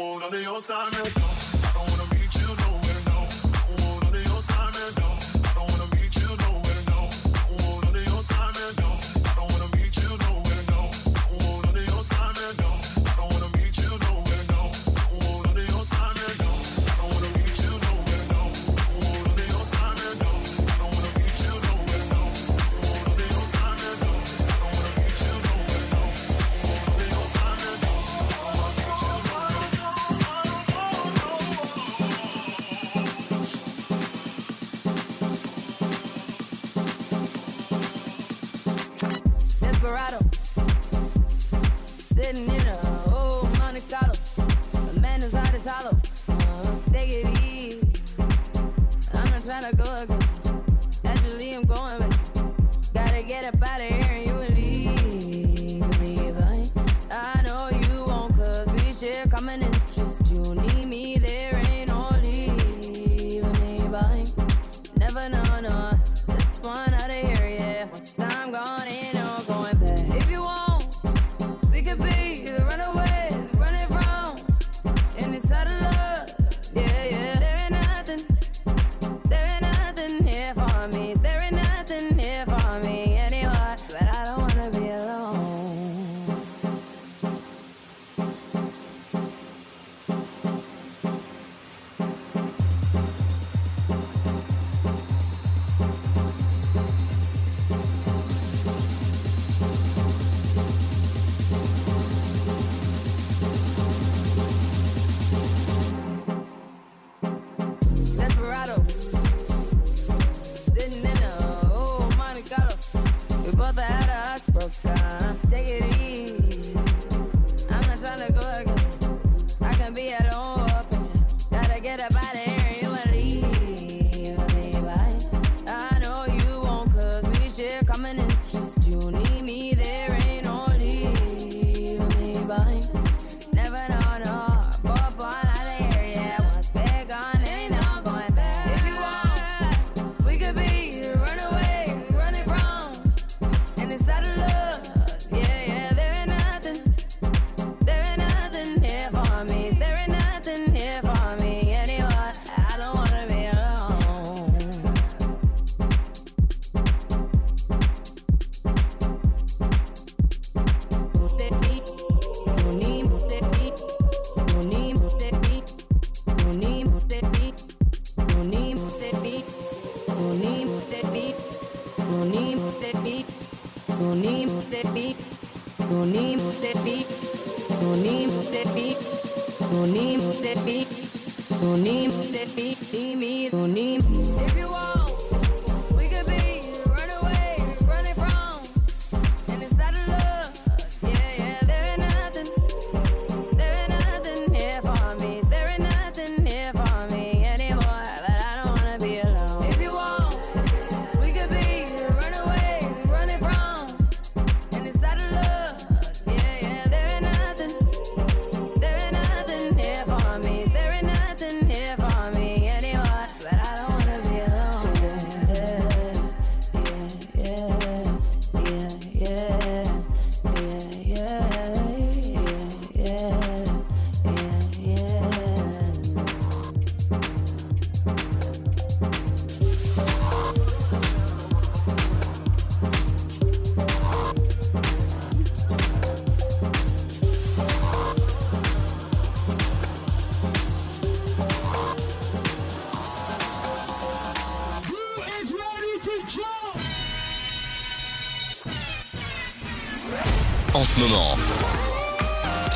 want on the old time. is hollow.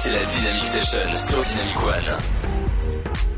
C'est la Dynamic Session sur Dynamic One.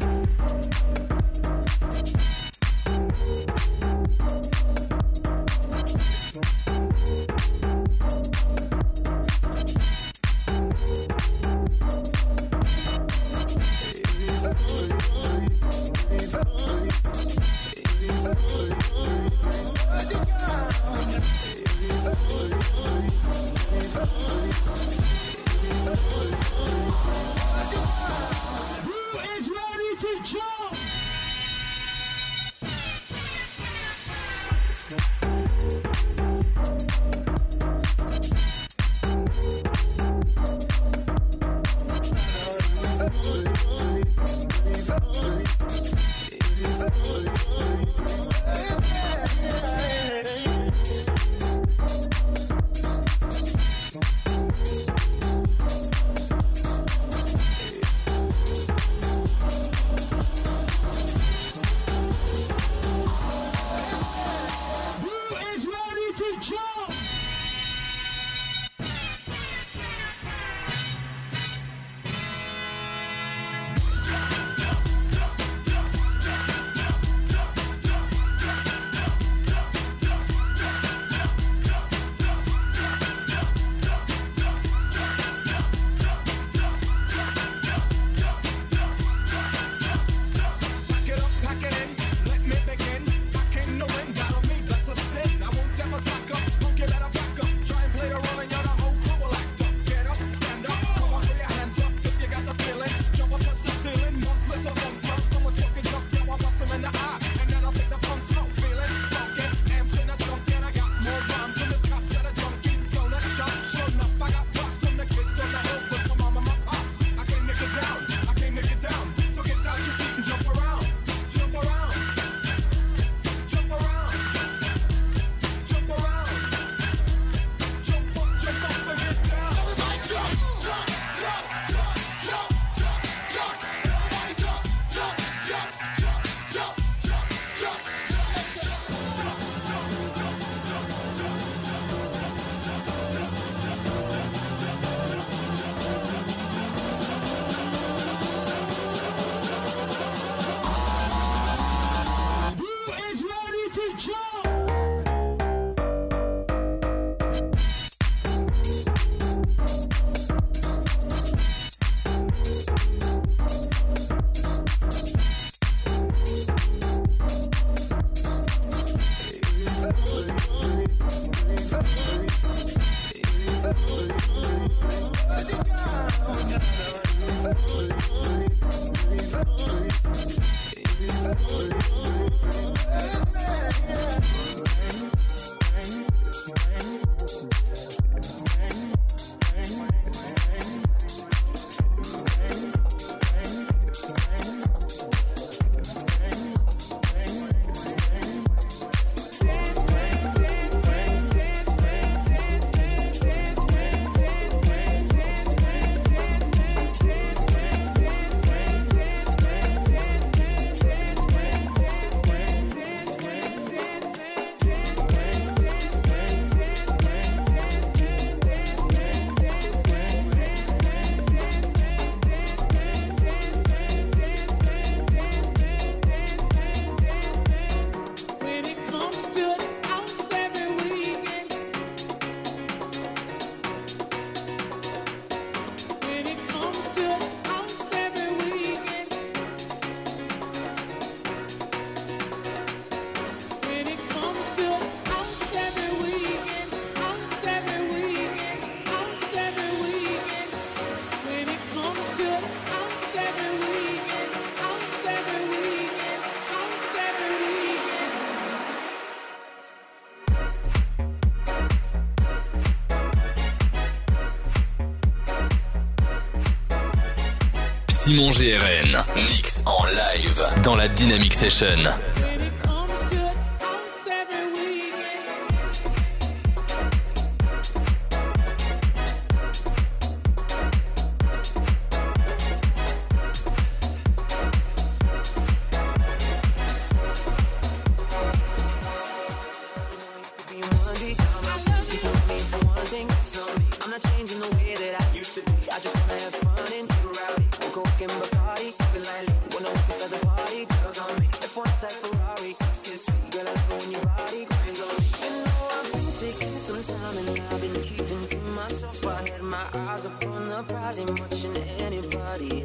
Simon GRN. Mix en live dans la Dynamic Session.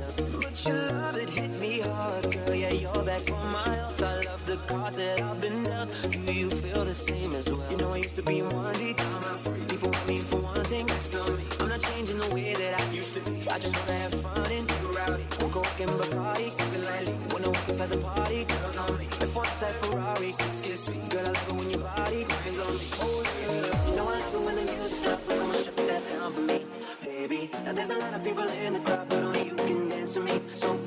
Type Ferrari, excuse me. Hard, girl, Yeah, you're back for my health. I love the car it up in down do you feel the same as well? You know i used to be lonely come out free. People want me for one thing so many i'm not changing the way that i used to be. I just wanna have fun and go out we're going to the party the lilly when your body grinds on me, Oh yeah, you gotta go when your body begins to lose you know I love it when the music's loud. Come on, strip that down for me, baby to me. So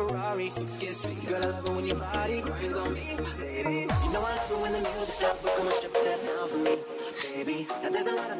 You gotta love it when your body crying on me, baby. You know I love it when the music stops, but come and strip that down for me, baby. Now there's a lot of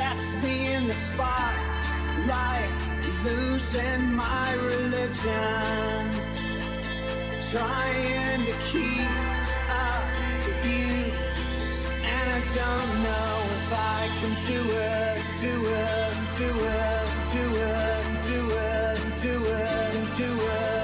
That's me in the spotlight, losing my religion. Trying to keep up with you. And I don't know if I can do it, do it, do it, do it, do it, do it, do it, do it.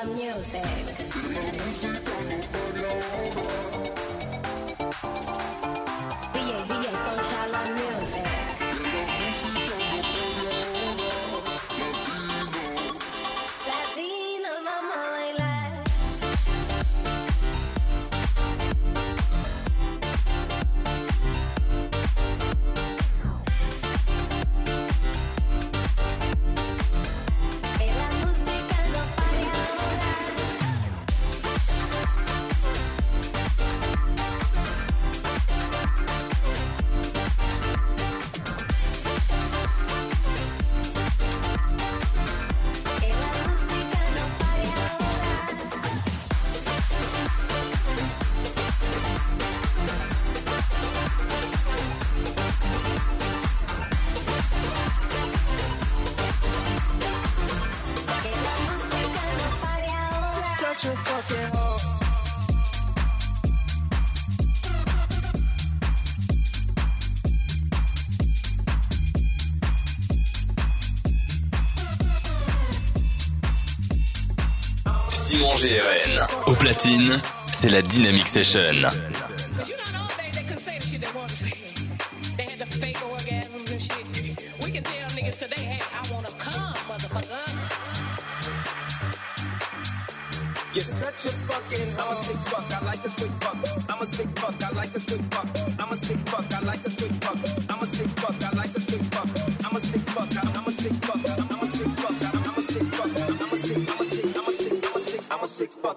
the music. GRN. Au platine, c'est la Dynamic Session.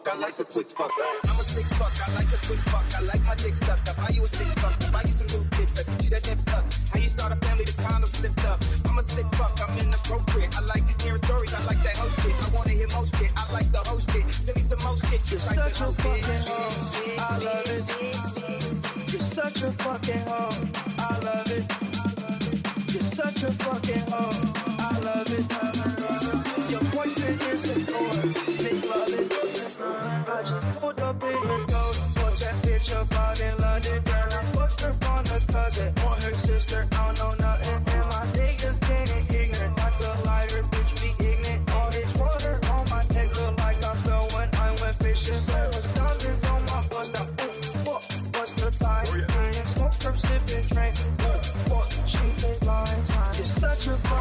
Fuck, I like a quick fuck. I'm a sick fuck, I like a quick fuck. I like my dick stuck up. Buy you a sick fuck, buy you some new kicks. I get you that nip tuck. How you start a family, the condom slipped up. I'm a sick fuck, I'm inappropriate. I like hearing stories, I like that host kid. I wanna hear most kid, I like the host kid. Send me some most kid. You're such a fucking hoe. I love it. You're such a fucking hoe. I love it. You're such a fucking hoe.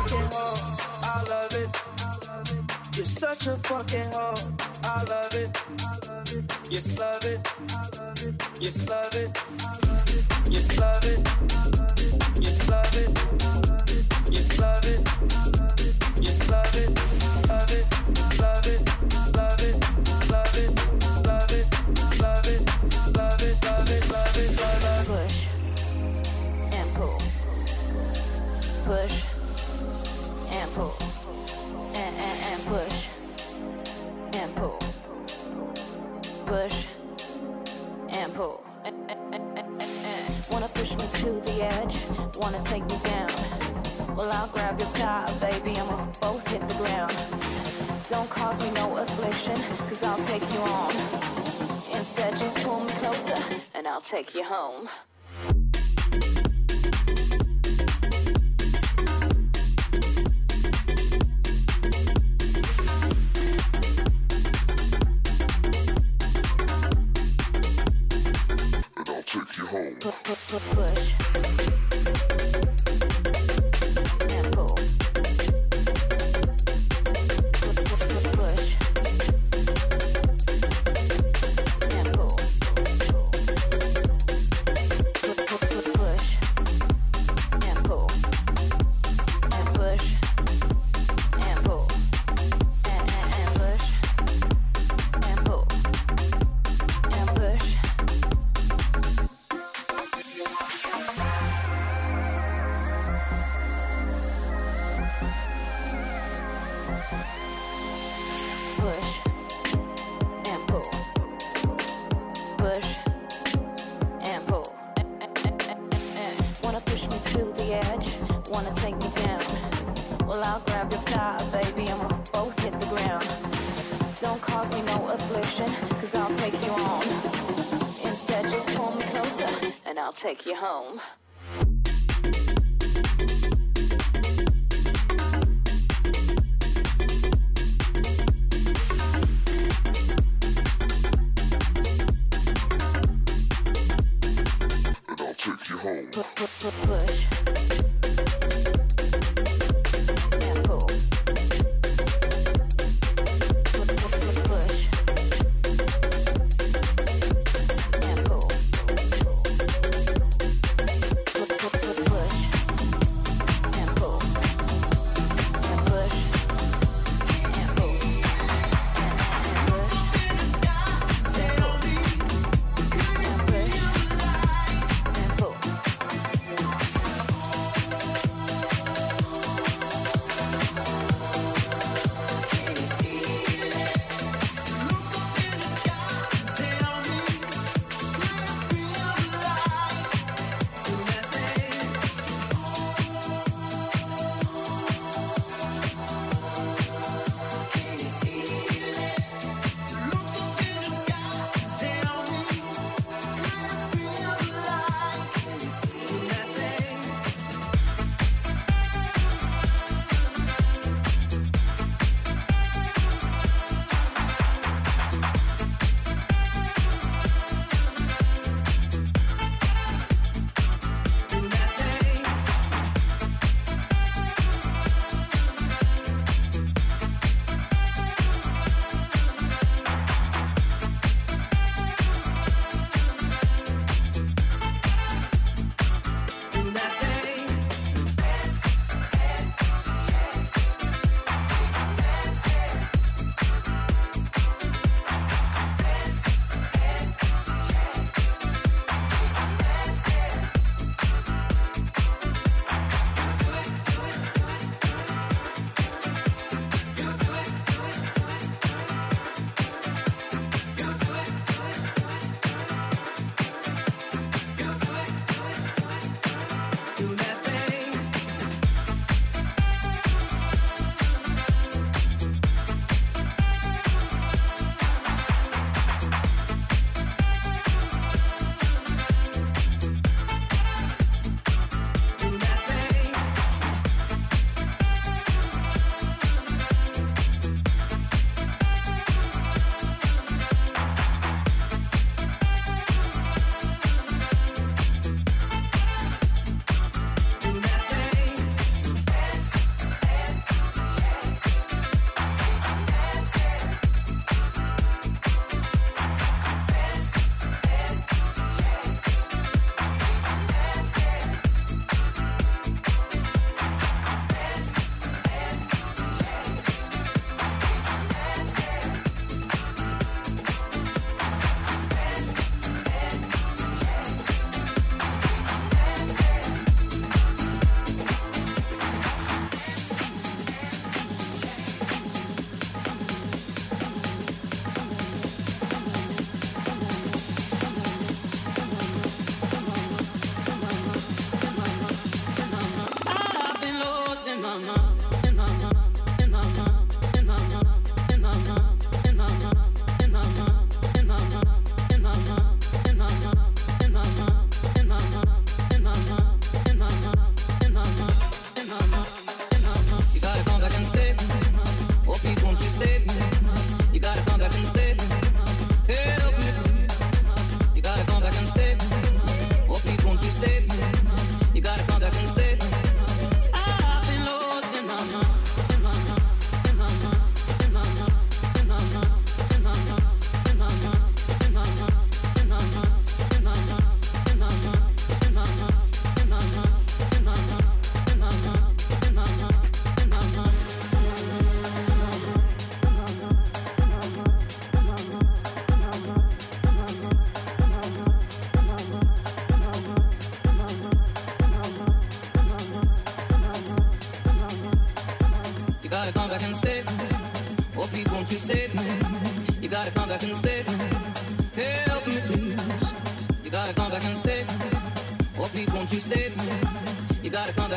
Fucking hoe. I love it. You're such a fucking hoe. I love it. Yes, love it. Yes, love it. Yes, love it. Wanna take me down? Well, I'll grab your tie, baby, and we'll both hit the ground. Don't cause me no affliction, cause I'll take you on. Instead, just pull me closer, and I'll take you home. Pu- pu- pu- Push. I'll take you home.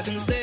Can say